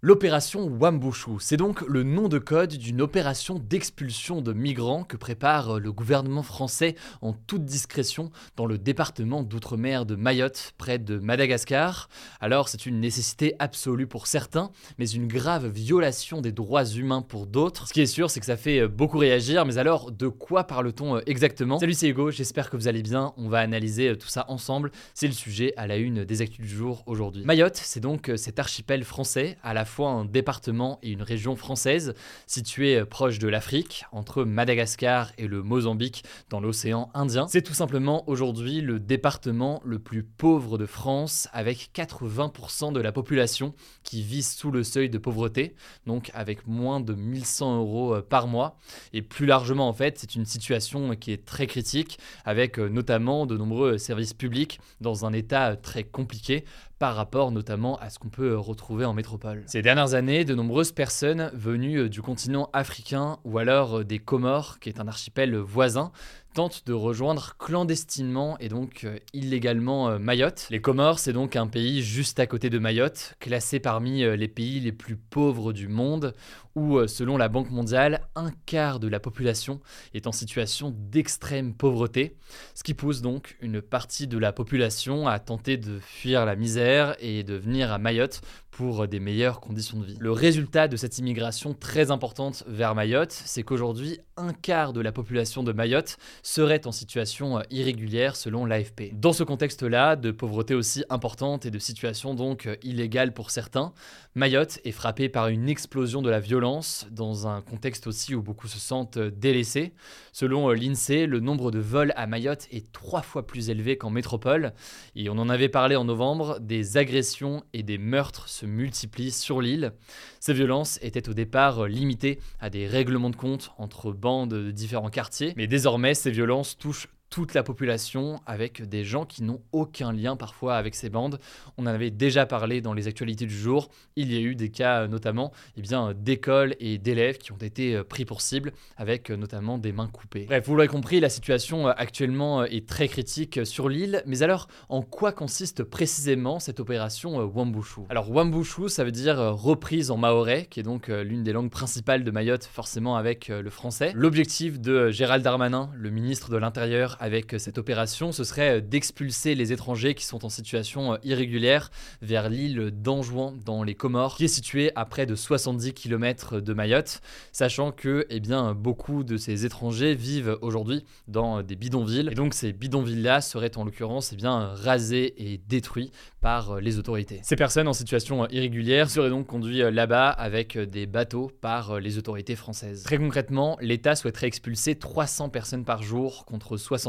L'opération Wambushu, c'est donc le nom de code d'une opération d'expulsion de migrants que prépare le gouvernement français en toute discrétion dans le département d'outre-mer de Mayotte, près de Madagascar. Alors c'est une nécessité absolue pour certains, mais une grave violation des droits humains pour d'autres. Ce qui est sûr, c'est que ça fait beaucoup réagir, mais alors de quoi parle-t-on exactement? Salut c'est Hugo, j'espère que vous allez bien, on va analyser tout ça ensemble, c'est le sujet à la une des actus du jour aujourd'hui. Mayotte, c'est donc cet archipel français à la fois un département et une région française située proche de l'Afrique, entre Madagascar et le Mozambique dans l'océan Indien. C'est tout simplement aujourd'hui le département le plus pauvre de France, avec 80% de la population qui vit sous le seuil de pauvreté, donc avec moins de 1100 euros par mois. Et plus largement, en fait, c'est une situation qui est très critique, avec notamment de nombreux services publics dans un état très compliqué par rapport notamment à ce qu'on peut retrouver en métropole. Ces dernières années, de nombreuses personnes venues du continent africain ou alors des Comores, qui est un archipel voisin, tentent de rejoindre clandestinement et donc illégalement Mayotte. Les Comores, c'est donc un pays juste à côté de Mayotte, classé parmi les pays les plus pauvres du monde, où, selon la Banque mondiale, un quart de la population est en situation d'extrême pauvreté, ce qui pousse donc une partie de la population à tenter de fuir la misère et de venir à Mayotte pour des meilleures conditions de vie. Le résultat de cette immigration très importante vers Mayotte, c'est qu'aujourd'hui, un quart de la population de Mayotte serait en situation irrégulière selon l'AFP. Dans ce contexte-là, de pauvreté aussi importante et de situation donc illégale pour certains, Mayotte est frappée par une explosion de la violence dans un contexte aussi où beaucoup se sentent délaissés. Selon l'INSEE, le nombre de vols à Mayotte est trois fois plus élevé qu'en métropole et on en avait parlé en novembre, des agressions et des meurtres se multiplient sur l'île. Ces violences étaient au départ limitées à des règlements de compte entre bandes de différents quartiers, mais désormais ces violences touchent toute la population avec des gens qui n'ont aucun lien parfois avec ces bandes. On en avait déjà parlé dans les actualités du jour. Il y a eu des cas notamment eh bien, d'écoles et d'élèves qui ont été pris pour cible avec notamment des mains coupées. Bref, vous l'aurez compris, la situation actuellement est très critique sur l'île. Mais alors, en quoi consiste précisément cette opération Wambushu? Alors Wambushu, ça veut dire reprise en maorais, qui est donc l'une des langues principales de Mayotte, forcément avec le français. L'objectif de Gérald Darmanin, le ministre de l'Intérieur, avec cette opération, ce serait d'expulser les étrangers qui sont en situation irrégulière vers l'île d'Anjouan dans les Comores, qui est située à près de 70 km de Mayotte, sachant que eh bien, beaucoup de ces étrangers vivent aujourd'hui dans des bidonvilles. Et donc ces bidonvilles-là seraient en l'occurrence eh bien, rasés et détruits par les autorités. Ces personnes en situation irrégulière seraient donc conduites là-bas avec des bateaux par les autorités françaises. Très concrètement, l'État souhaiterait expulser 300 personnes par jour contre 60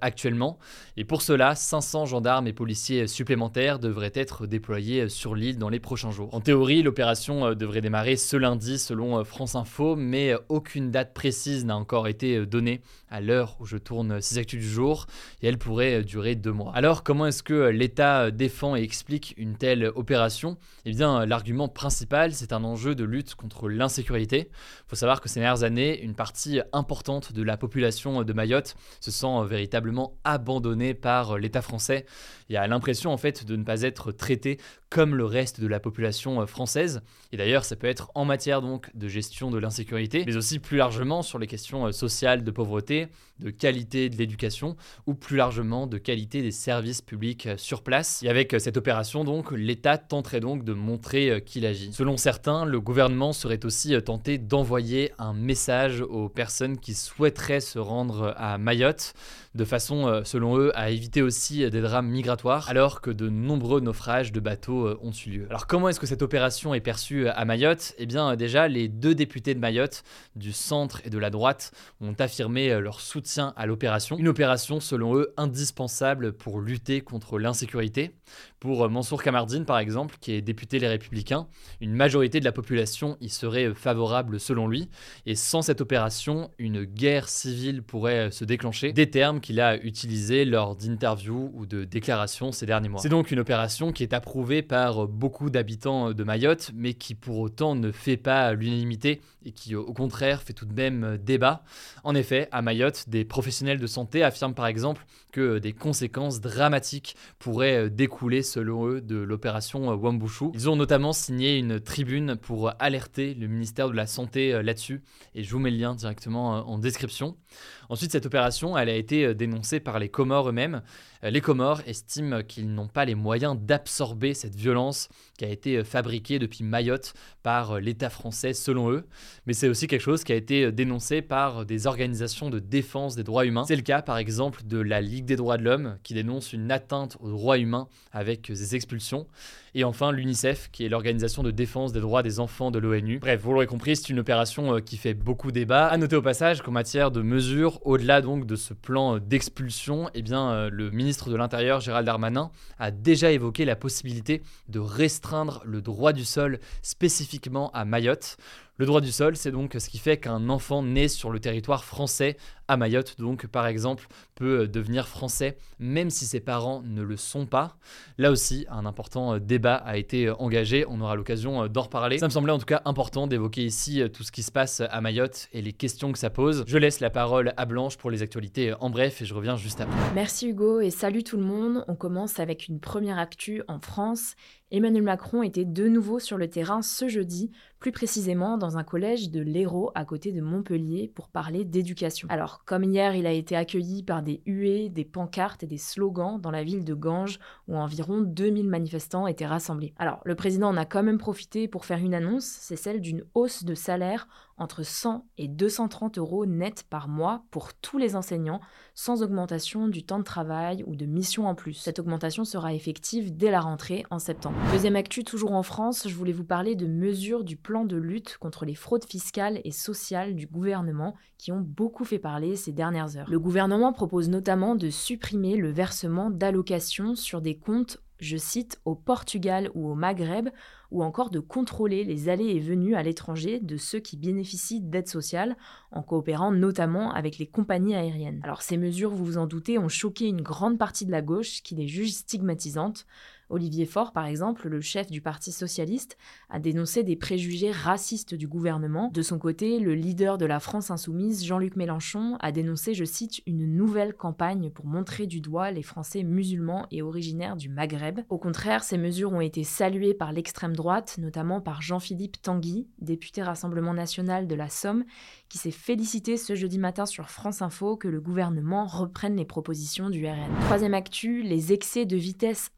actuellement. Et pour cela, 500 gendarmes et policiers supplémentaires devraient être déployés sur l'île dans les prochains jours. En théorie, l'opération devrait démarrer ce lundi selon France Info, mais aucune date précise n'a encore été donnée à l'heure où je tourne ces actus du jour, et elle pourrait durer deux mois. Alors, comment est-ce que l'État défend et explique une telle opération? Eh bien, l'argument principal, c'est un enjeu de lutte contre l'insécurité. Il faut savoir que ces dernières années, une partie importante de la population de Mayotte se sent véritablement abandonné par l'État français. Il y a l'impression en fait de ne pas être traité comme le reste de la population française. Et d'ailleurs, ça peut être en matière donc de gestion de l'insécurité, mais aussi plus largement sur les questions sociales de pauvreté, de qualité de l'éducation ou plus largement de qualité des services publics sur place. Et avec cette opération donc, l'État tenterait donc de montrer qu'il agit. Selon certains, le gouvernement serait aussi tenté d'envoyer un message aux personnes qui souhaiteraient se rendre à Mayotte de façon, selon eux, à éviter aussi des drames migratoires, alors que de nombreux naufrages de bateaux ont eu lieu. Alors comment est-ce que cette opération est perçue à Mayotte? Eh bien déjà, les deux députés de Mayotte, du centre et de la droite, ont affirmé leur soutien à l'opération. Une opération, selon eux, indispensable pour lutter contre l'insécurité. Pour Mansour Kamardine, par exemple, qui est député Les Républicains, une majorité de la population y serait favorable selon lui. Et sans cette opération, une guerre civile pourrait se déclencher. Des termes qu'il a utilisés lors d'interviews ou de déclarations ces derniers mois. C'est donc une opération qui est approuvée par beaucoup d'habitants de Mayotte, mais qui pour autant ne fait pas l'unanimité et qui au contraire fait tout de même débat. En effet, à Mayotte, des professionnels de santé affirment par exemple que des conséquences dramatiques pourraient découler selon eux de l'opération Wambushu. Ils ont notamment signé une tribune pour alerter le ministère de la Santé là-dessus et je vous mets le lien directement en description. Ensuite, cette opération, elle a été dénoncée par les Comores eux-mêmes. Les Comores estiment qu'ils n'ont pas les moyens d'absorber cette violence qui a été fabriquée depuis Mayotte par l'État français selon eux. Mais c'est aussi quelque chose qui a été dénoncé par des organisations de défense des droits humains. C'est le cas par exemple de la Ligue des droits de l'homme qui dénonce une atteinte aux droits humains avec des expulsions. Et enfin l'UNICEF qui est l'organisation de défense des droits des enfants de l'ONU. Bref, vous l'aurez compris, c'est une opération qui fait beaucoup débat. À noter au passage qu'en matière de mesures, au-delà donc de ce plan d'expulsion, eh bien le ministre de l'Intérieur Gérald Darmanin a déjà évoqué la possibilité de restreindre le droit du sol spécifiquement à Mayotte. Le droit du sol, c'est donc ce qui fait qu'un enfant né sur le territoire français à Mayotte, donc par exemple, peut euh, devenir français même si ses parents ne le sont pas. Là aussi, un important euh, débat a été euh, engagé, on aura l'occasion d'en reparler. Ça me semblait en tout cas important d'évoquer ici tout ce qui se passe à Mayotte et les questions que ça pose. Je laisse la parole à Blanche pour les actualités en bref et je reviens juste après. Merci Hugo et salut tout le monde. On commence avec une première actu en France. Emmanuel Macron était de nouveau sur le terrain ce jeudi, plus précisément dans un collège de l'Hérault à côté de Montpellier pour parler d'éducation. Alors comme hier, il a été accueilli par des huées, des pancartes et des slogans dans la ville de Ganges où environ 2000 manifestants étaient rassemblés. Alors, le président en a quand même profité pour faire une annonce, c'est celle d'une hausse de salaire entre 100 et 230 euros net par mois pour tous les enseignants, sans augmentation du temps de travail ou de mission en plus. Cette augmentation sera effective dès la rentrée en septembre. Deuxième actu, toujours en France, je voulais vous parler de mesures du plan de lutte contre les fraudes fiscales et sociales du gouvernement qui ont beaucoup fait parler ces dernières heures. Le gouvernement propose notamment de supprimer le versement d'allocations sur des comptes je cite, au Portugal ou au Maghreb, ou encore de contrôler les allées et venues à l'étranger de ceux qui bénéficient d'aides sociales, en coopérant notamment avec les compagnies aériennes. Alors ces mesures, vous vous en doutez, ont choqué une grande partie de la gauche qui les juge stigmatisantes. Olivier Faure, par exemple, le chef du Parti socialiste, a dénoncé des préjugés racistes du gouvernement. De son côté, le leader de la France insoumise, Jean-Luc Mélenchon, a dénoncé, je cite, une nouvelle campagne pour montrer du doigt les Français musulmans et originaires du Maghreb. Au contraire, ces mesures ont été saluées par l'extrême droite, notamment par Jean-Philippe Tanguy, député Rassemblement national de la Somme, qui s'est félicité ce jeudi matin sur France Info que le gouvernement reprenne les propositions du RN. Troisième actu, les excès de vitesse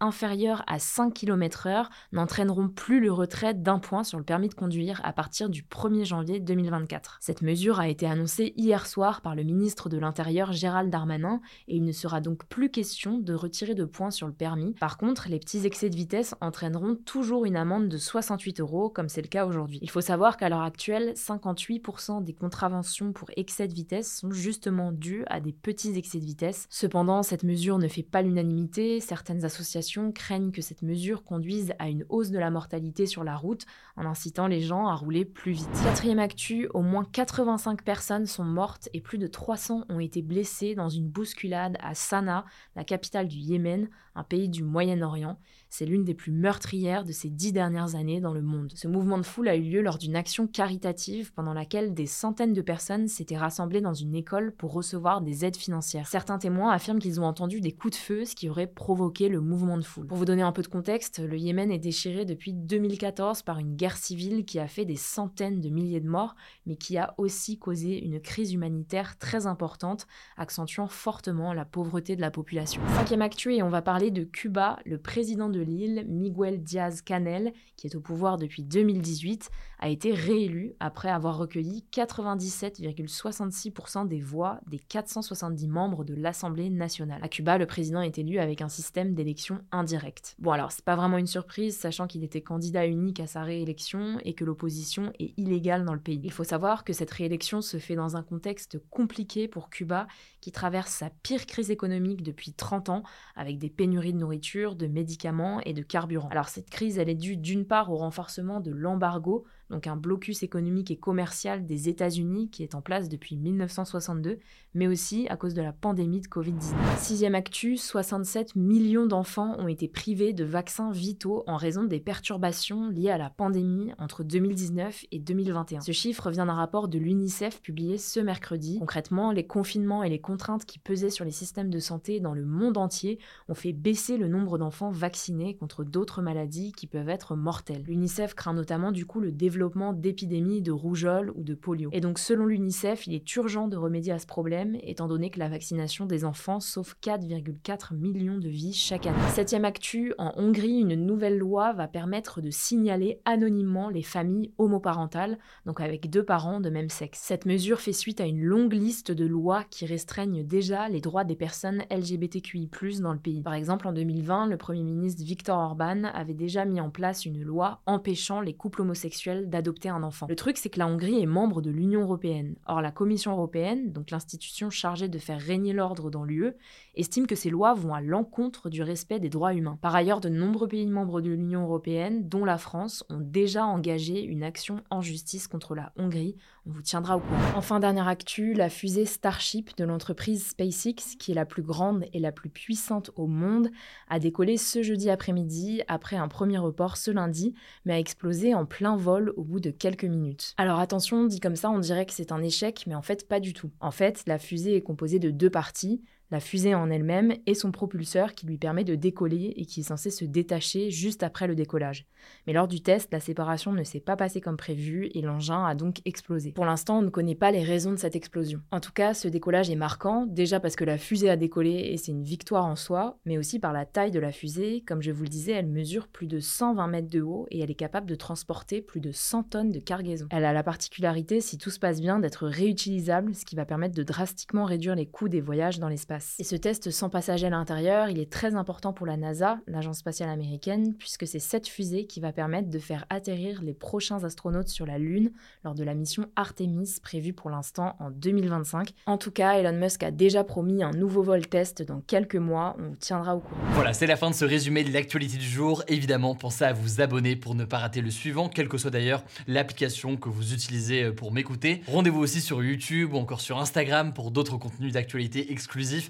à 5 km/h n'entraîneront plus le retrait d'un point sur le permis de conduire à partir du 1er janvier 2024. Cette mesure a été annoncée hier soir par le ministre de l'Intérieur Gérald Darmanin et il ne sera donc plus question de retirer de points sur le permis. Par contre, les petits excès de vitesse entraîneront toujours une amende de 68 euros comme c'est le cas aujourd'hui. Il faut savoir qu'à l'heure actuelle, 58% des contraventions pour excès de vitesse sont justement dues à des petits excès de vitesse. Cependant, cette mesure ne fait pas l'unanimité. Certaines associations craignent que cette mesure conduise à une hausse de la mortalité sur la route en incitant les gens à rouler plus vite. Quatrième actu, au moins 85 personnes sont mortes et plus de 300 ont été blessées dans une bousculade à Sanaa, la capitale du Yémen, un pays du Moyen-Orient. C'est l'une des plus meurtrières de ces dix dernières années dans le monde. Ce mouvement de foule a eu lieu lors d'une action caritative pendant laquelle des centaines de personnes s'étaient rassemblées dans une école pour recevoir des aides financières. Certains témoins affirment qu'ils ont entendu des coups de feu, ce qui aurait provoqué le mouvement de foule. Pour vous donner un peu de contexte, le Yémen est déchiré depuis 2014 par une guerre civile qui a fait des centaines de milliers de morts, mais qui a aussi causé une crise humanitaire très importante, accentuant fortement la pauvreté de la population. Cinquième actu, on va parler de Cuba. Le président de l'île, Miguel Diaz-Canel, qui est au pouvoir depuis 2018, a été réélu après avoir recueilli 97,66% des voix des 470 membres de l'Assemblée nationale. À Cuba, le président est élu avec un système d'élection indirecte. Bon alors, c'est pas vraiment une surprise, sachant qu'il était candidat unique à sa réélection et que l'opposition est illégale dans le pays. Il faut savoir que cette réélection se fait dans un contexte compliqué pour Cuba, qui traverse sa pire crise économique depuis 30 ans, avec des pénuries de nourriture, de médicaments et de carburant. Alors cette crise, elle est due d'une part au renforcement de l'embargo donc un blocus économique et commercial des États-Unis qui est en place depuis 1962, mais aussi à cause de la pandémie de Covid-19. Sixième actu, 67 millions d'enfants ont été privés de vaccins vitaux en raison des perturbations liées à la pandémie entre 2019 et 2021. Ce chiffre vient d'un rapport de l'UNICEF publié ce mercredi. Concrètement, les confinements et les contraintes qui pesaient sur les systèmes de santé dans le monde entier ont fait baisser le nombre d'enfants vaccinés contre d'autres maladies qui peuvent être mortelles. L'UNICEF craint notamment du coup le développement d'épidémies de rougeole ou de polio. Et donc selon l'UNICEF, il est urgent de remédier à ce problème, étant donné que la vaccination des enfants sauve 4,4 millions de vies chaque année. Septième actu, en Hongrie, une nouvelle loi va permettre de signaler anonymement les familles homoparentales, donc avec deux parents de même sexe. Cette mesure fait suite à une longue liste de lois qui restreignent déjà les droits des personnes LGBTQI+, dans le pays. Par exemple, en 2020, le Premier ministre Viktor Orban avait déjà mis en place une loi empêchant les couples homosexuels d'adopter un enfant. Le truc, c'est que la Hongrie est membre de l'Union européenne. Or, la Commission européenne, donc l'institution chargée de faire régner l'ordre dans l'UE, estime que ces lois vont à l'encontre du respect des droits humains. Par ailleurs, de nombreux pays membres de l'Union européenne, dont la France, ont déjà engagé une action en justice contre la Hongrie. Vous tiendra au courant. Enfin, dernière actu, la fusée Starship de l'entreprise SpaceX, qui est la plus grande et la plus puissante au monde, a décollé ce jeudi après-midi après un premier report ce lundi, mais a explosé en plein vol au bout de quelques minutes. Alors attention, dit comme ça, on dirait que c'est un échec, mais en fait pas du tout. En fait, la fusée est composée de deux parties, la fusée en elle-même et son propulseur qui lui permet de décoller et qui est censé se détacher juste après le décollage. Mais lors du test, la séparation ne s'est pas passée comme prévu et l'engin a donc explosé. Pour l'instant, on ne connaît pas les raisons de cette explosion. En tout cas, ce décollage est marquant, déjà parce que la fusée a décollé et c'est une victoire en soi, mais aussi par la taille de la fusée. Comme je vous le disais, elle mesure plus de 120 mètres de haut et elle est capable de transporter plus de 100 tonnes de cargaison. Elle a la particularité, si tout se passe bien, d'être réutilisable, ce qui va permettre de drastiquement réduire les coûts des voyages dans l'espace. Et ce test sans passager à l'intérieur, il est très important pour la NASA, l'agence spatiale américaine, puisque c'est cette fusée qui va permettre de faire atterrir les prochains astronautes sur la Lune lors de la mission Artemis prévue pour l'instant en 2025. En tout cas, Elon Musk a déjà promis un nouveau vol test dans quelques mois, on vous tiendra au courant. Voilà, c'est la fin de ce résumé de l'actualité du jour. Évidemment, pensez à vous abonner pour ne pas rater le suivant, quelle que soit d'ailleurs l'application que vous utilisez euh, pour m'écouter. Rendez-vous aussi sur YouTube ou encore sur Instagram pour d'autres contenus d'actualité exclusifs.